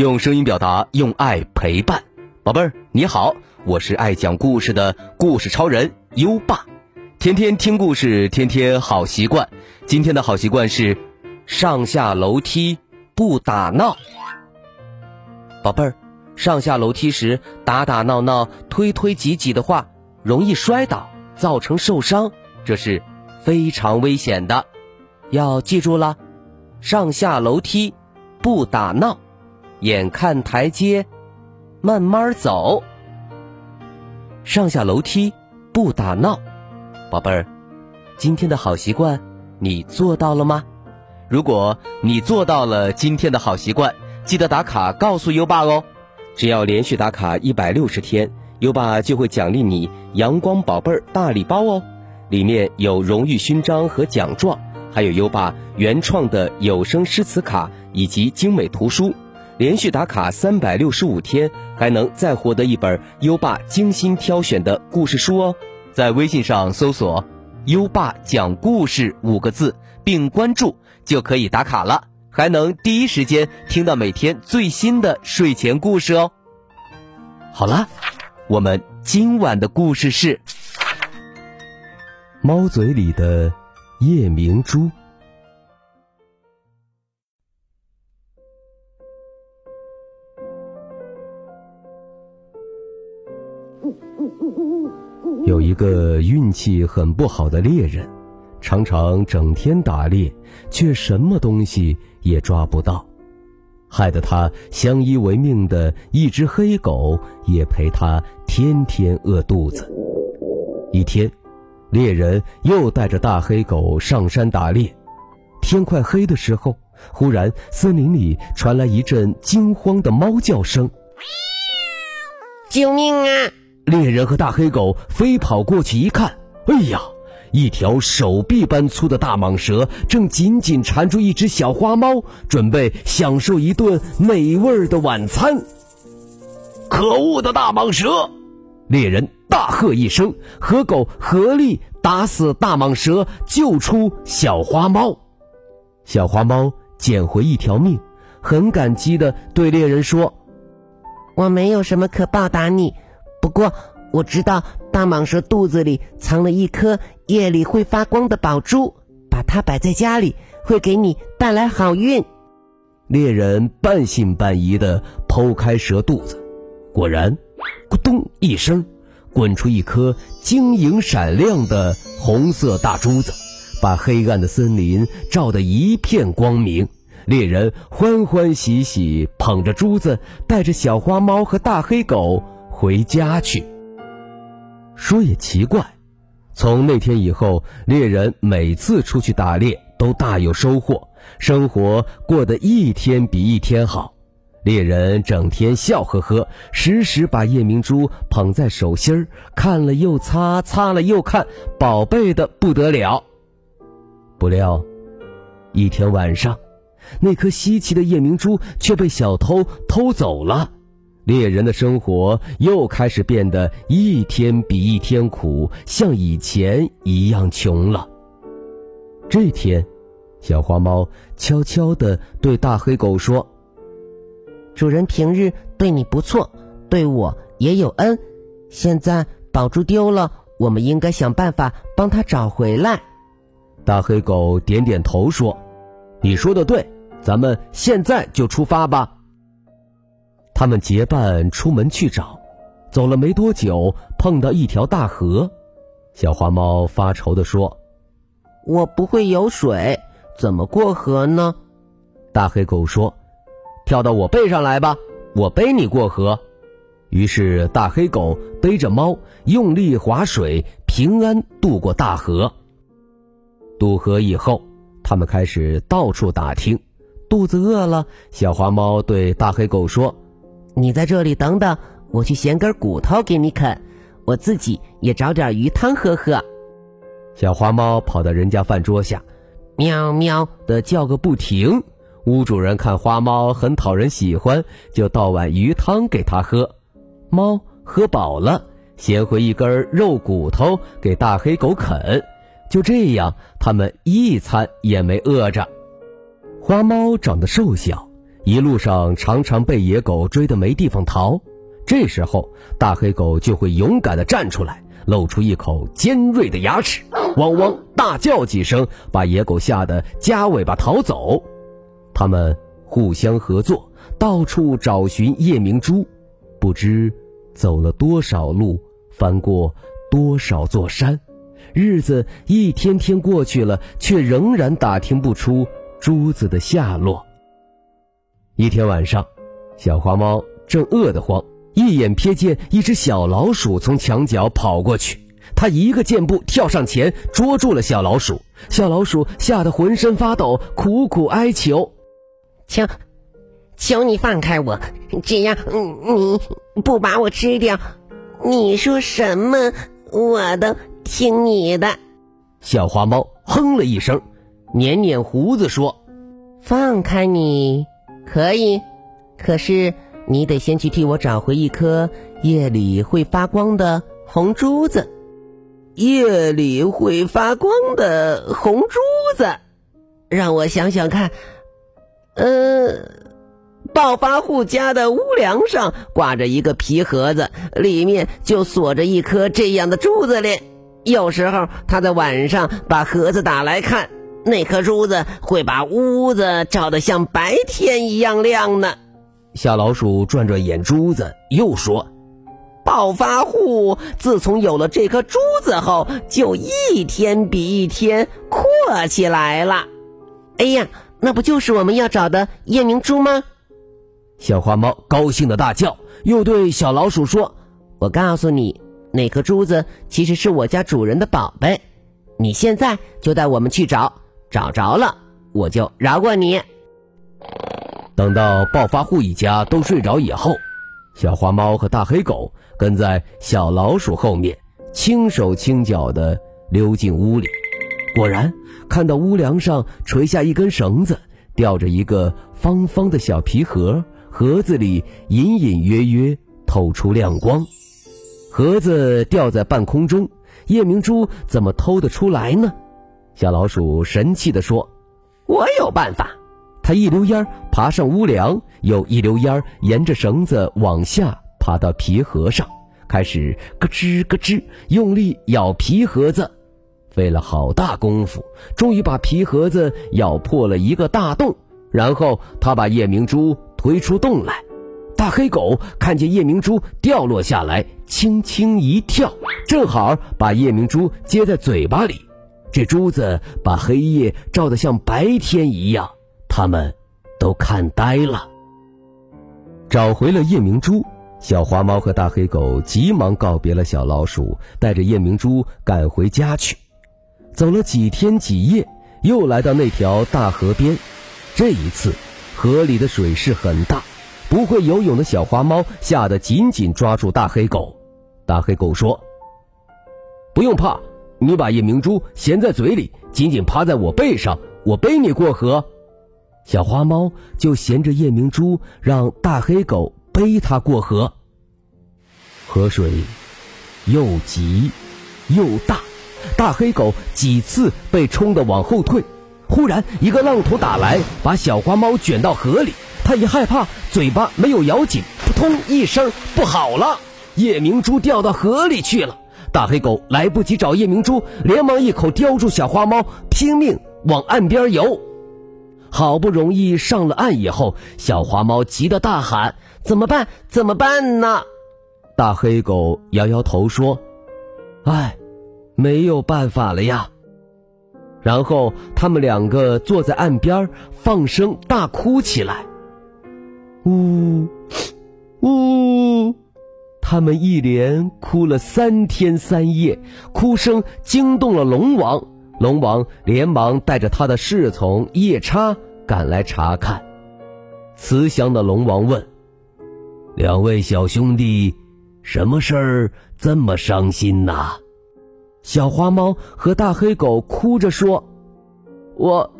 用声音表达，用爱陪伴。宝贝儿，你好，我是爱讲故事的故事超人优爸。天天听故事，天天好习惯。今天的好习惯是上下楼梯不打闹。宝贝儿，上下楼梯时打打闹闹、推推挤挤的话，容易摔倒，造成受伤，这是非常危险的。要记住了，上下楼梯不打闹，眼看台阶慢慢走。上下楼梯不打闹，宝贝儿，今天的好习惯你做到了吗？如果你做到了今天的好习惯，记得打卡告诉优爸哦。只要连续打卡一百六十天，优爸就会奖励你阳光宝贝儿大礼包哦，里面有荣誉勋章和奖状。还有优爸原创的有声诗词卡以及精美图书，连续打卡三百六十五天，还能再获得一本优爸精心挑选的故事书哦。在微信上搜索“优爸讲故事”五个字，并关注就可以打卡了，还能第一时间听到每天最新的睡前故事哦。好了，我们今晚的故事是《猫嘴里的》。夜明珠。有一个运气很不好的猎人，常常整天打猎，却什么东西也抓不到，害得他相依为命的一只黑狗也陪他天天饿肚子。一天。猎人又带着大黑狗上山打猎，天快黑的时候，忽然森林里传来一阵惊慌的猫叫声：“救命啊！”猎人和大黑狗飞跑过去一看，哎呀，一条手臂般粗的大蟒蛇正紧紧缠住一只小花猫，准备享受一顿美味的晚餐。可恶的大蟒蛇！猎人。大喝一声，和狗合力打死大蟒蛇，救出小花猫。小花猫捡回一条命，很感激的对猎人说：“我没有什么可报答你，不过我知道大蟒蛇肚子里藏了一颗夜里会发光的宝珠，把它摆在家里会给你带来好运。”猎人半信半疑的剖开蛇肚子，果然，咕咚一声。滚出一颗晶莹闪亮的红色大珠子，把黑暗的森林照得一片光明。猎人欢欢喜喜捧着珠子，带着小花猫和大 黑狗回家去。说也奇怪，从那天以后，猎人每次出去打猎都大有收获，生活过得一天比一天好。猎人整天笑呵呵，时时把夜明珠捧在手心儿，看了又擦，擦了又看，宝贝的不得了。不料，一天晚上，那颗稀奇的夜明珠却被小偷偷走了。猎人的生活又开始变得一天比一天苦，像以前一样穷了。这天，小花猫悄悄地对大黑狗说。主人平日对你不错，对我也有恩。现在宝珠丢了，我们应该想办法帮他找回来。大黑狗点点头说：“你说的对，咱们现在就出发吧。”他们结伴出门去找，走了没多久，碰到一条大河。小花猫发愁地说：“我不会游水，怎么过河呢？”大黑狗说。跳到我背上来吧，我背你过河。于是大黑狗背着猫，用力划水，平安渡过大河。渡河以后，他们开始到处打听。肚子饿了，小花猫对大黑狗说：“你在这里等等，我去衔根骨头给你啃，我自己也找点鱼汤喝喝。”小花猫跑到人家饭桌下，喵喵的叫个不停。屋主人看花猫很讨人喜欢，就倒碗鱼汤给它喝。猫喝饱了，衔回一根肉骨头给大黑狗啃。就这样，他们一餐也没饿着。花猫长得瘦小，一路上常常被野狗追得没地方逃。这时候，大黑狗就会勇敢地站出来，露出一口尖锐的牙齿，汪汪大叫几声，把野狗吓得夹尾巴逃走。他们互相合作，到处找寻夜明珠，不知走了多少路，翻过多少座山。日子一天天过去了，却仍然打听不出珠子的下落。一天晚上，小花猫正饿得慌，一眼瞥见一只小老鼠从墙角跑过去，它一个箭步跳上前捉住了小老鼠。小老鼠吓得浑身发抖，苦苦哀求：“求，求你放开我！只要你不把我吃掉，你说什么我都……”听你的，小花猫哼了一声，捻捻胡子说：“放开你可以，可是你得先去替我找回一颗夜里会发光的红珠子。夜里会发光的红珠子，让我想想看。呃，暴发户家的屋梁上挂着一个皮盒子，里面就锁着一颗这样的珠子哩。”有时候他在晚上把盒子打来看，那颗珠子会把屋子照得像白天一样亮呢。小老鼠转转眼珠子，又说：“暴发户自从有了这颗珠子后，就一天比一天阔起来了。”哎呀，那不就是我们要找的夜明珠吗？小花猫高兴的大叫，又对小老鼠说：“我告诉你。”那颗珠子其实是我家主人的宝贝，你现在就带我们去找，找着了我就饶过你。等到暴发户一家都睡着以后，小花猫和大黑狗跟在小老鼠后面，轻手轻脚地溜进屋里。果然看到屋梁上垂下一根绳子，吊着一个方方的小皮盒，盒子里隐隐约约透出亮光。盒子吊在半空中，夜明珠怎么偷得出来呢？小老鼠神气地说：“我有办法。”它一溜烟爬上屋梁，又一溜烟沿着绳子往下爬到皮盒上，开始咯吱咯吱用力咬皮盒子。费了好大功夫，终于把皮盒子咬破了一个大洞。然后他把夜明珠推出洞来。大黑狗看见夜明珠掉落下来，轻轻一跳，正好把夜明珠接在嘴巴里。这珠子把黑夜照得像白天一样，他们都看呆了。找回了夜明珠，小花猫和大黑狗急忙告别了小老鼠，带着夜明珠赶回家去。走了几天几夜，又来到那条大河边。这一次，河里的水势很大。不会游泳的小花猫吓得紧紧抓住大黑狗。大黑狗说：“不用怕，你把夜明珠衔在嘴里，紧紧趴在我背上，我背你过河。”小花猫就衔着夜明珠，让大黑狗背它过河。河水又急又大，大黑狗几次被冲得往后退。忽然，一个浪头打来，把小花猫卷到河里。他一害怕，嘴巴没有咬紧，扑通一声，不好了！夜明珠掉到河里去了。大黑狗来不及找夜明珠，连忙一口叼住小花猫，拼命往岸边游。好不容易上了岸以后，小花猫急得大喊：“怎么办？怎么办呢？”大黑狗摇摇头说：“哎，没有办法了呀。”然后他们两个坐在岸边，放声大哭起来。呜，呜！他们一连哭了三天三夜，哭声惊动了龙王。龙王连忙带着他的侍从夜叉赶来查看。慈祥的龙王问：“两位小兄弟，什么事儿这么伤心呐？”小花猫和大黑狗哭着说：“我，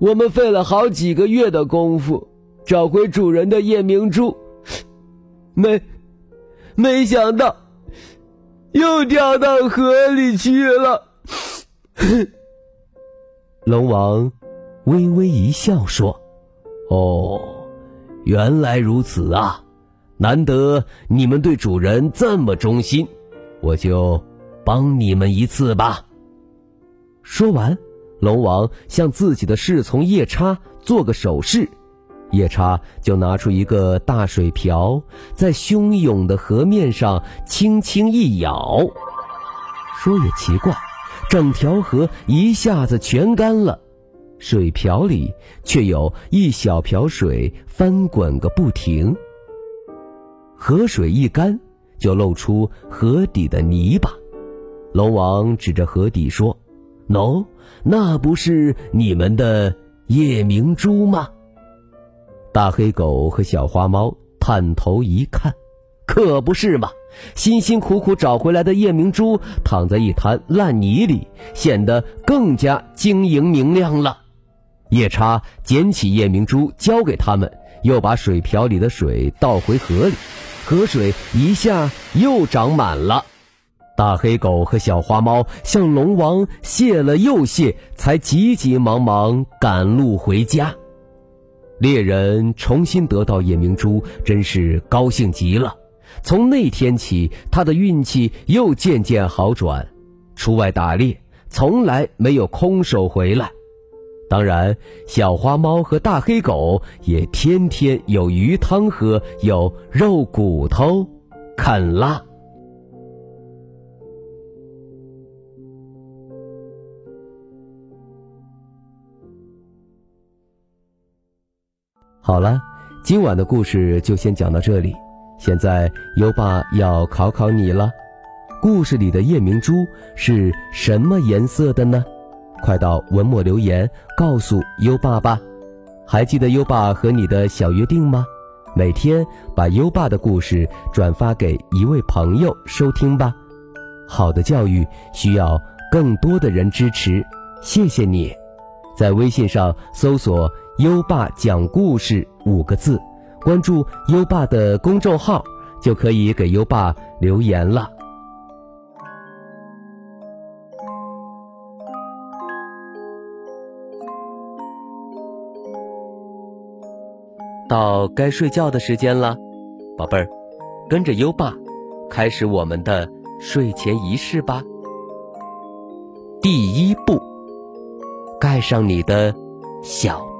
我们费了好几个月的功夫。”找回主人的夜明珠，没，没想到又掉到河里去了。龙王微微一笑说：“哦，原来如此啊！难得你们对主人这么忠心，我就帮你们一次吧。说完，龙王向自己的侍从夜叉做个手势，夜叉就拿出一个大水瓢，在汹涌的河面上轻轻一舀。说也奇怪，整条河一下子全干了。水瓢里却有一小瓢水翻滚个不停。河水一干，就露出河底的泥巴。龙王指着河底说：“喏，那不是你们的夜明珠吗？”大黑狗和小花猫探头一看，可不是嘛！辛辛苦苦找回来的夜明珠躺在一滩烂泥里，显得更加晶莹明亮了。夜叉捡起夜明珠交给他们，又把水瓢里的水倒回河里，河水一下又涨满了。大黑狗和小花猫向龙王谢了又谢，才急急忙忙赶路回家。猎人重新得到夜明珠，真是高兴极了。从那天起，他的运气又渐渐好转，出外打猎从来没有空手回来。当然，小花猫和大黑狗也天天有鱼汤喝，有肉骨头啃啦。好了，今晚的故事就先讲到这里。现在优爸要考考你了，故事里的夜明珠是什么颜色的呢？快到文末留言告诉优爸吧，还记得优爸和你的小约定吗？每天把优爸的故事转发给一位朋友收听吧。好的教育需要更多的人支持，谢谢你。在微信上搜索“优爸讲故事”五个字，关注优爸的公众号，就可以给优爸留言了。到该睡觉的时间了，宝贝儿，跟着优爸开始我们的睡前仪式吧。第一步，盖上你的小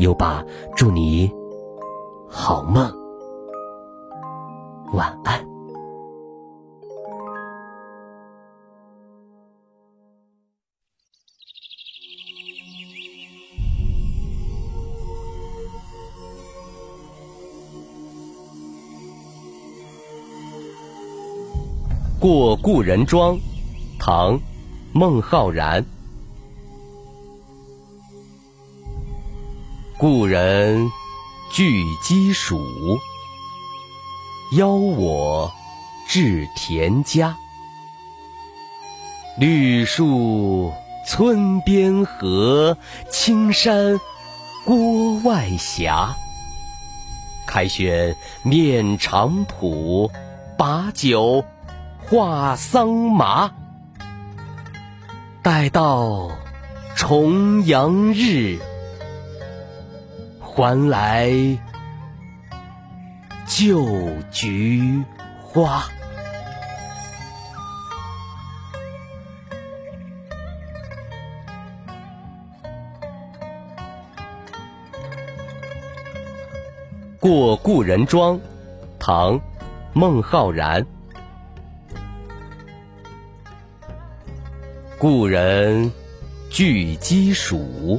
优爸，祝你好梦，晚安。过故人庄，唐，孟浩然。故人具鸡黍，邀我至田家。绿树村边合，青山郭外斜。开轩面场圃，把酒。话桑麻，待到重阳日，还来就菊花。过故人庄，唐，孟浩然。故人具鸡黍，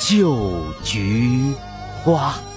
旧菊花。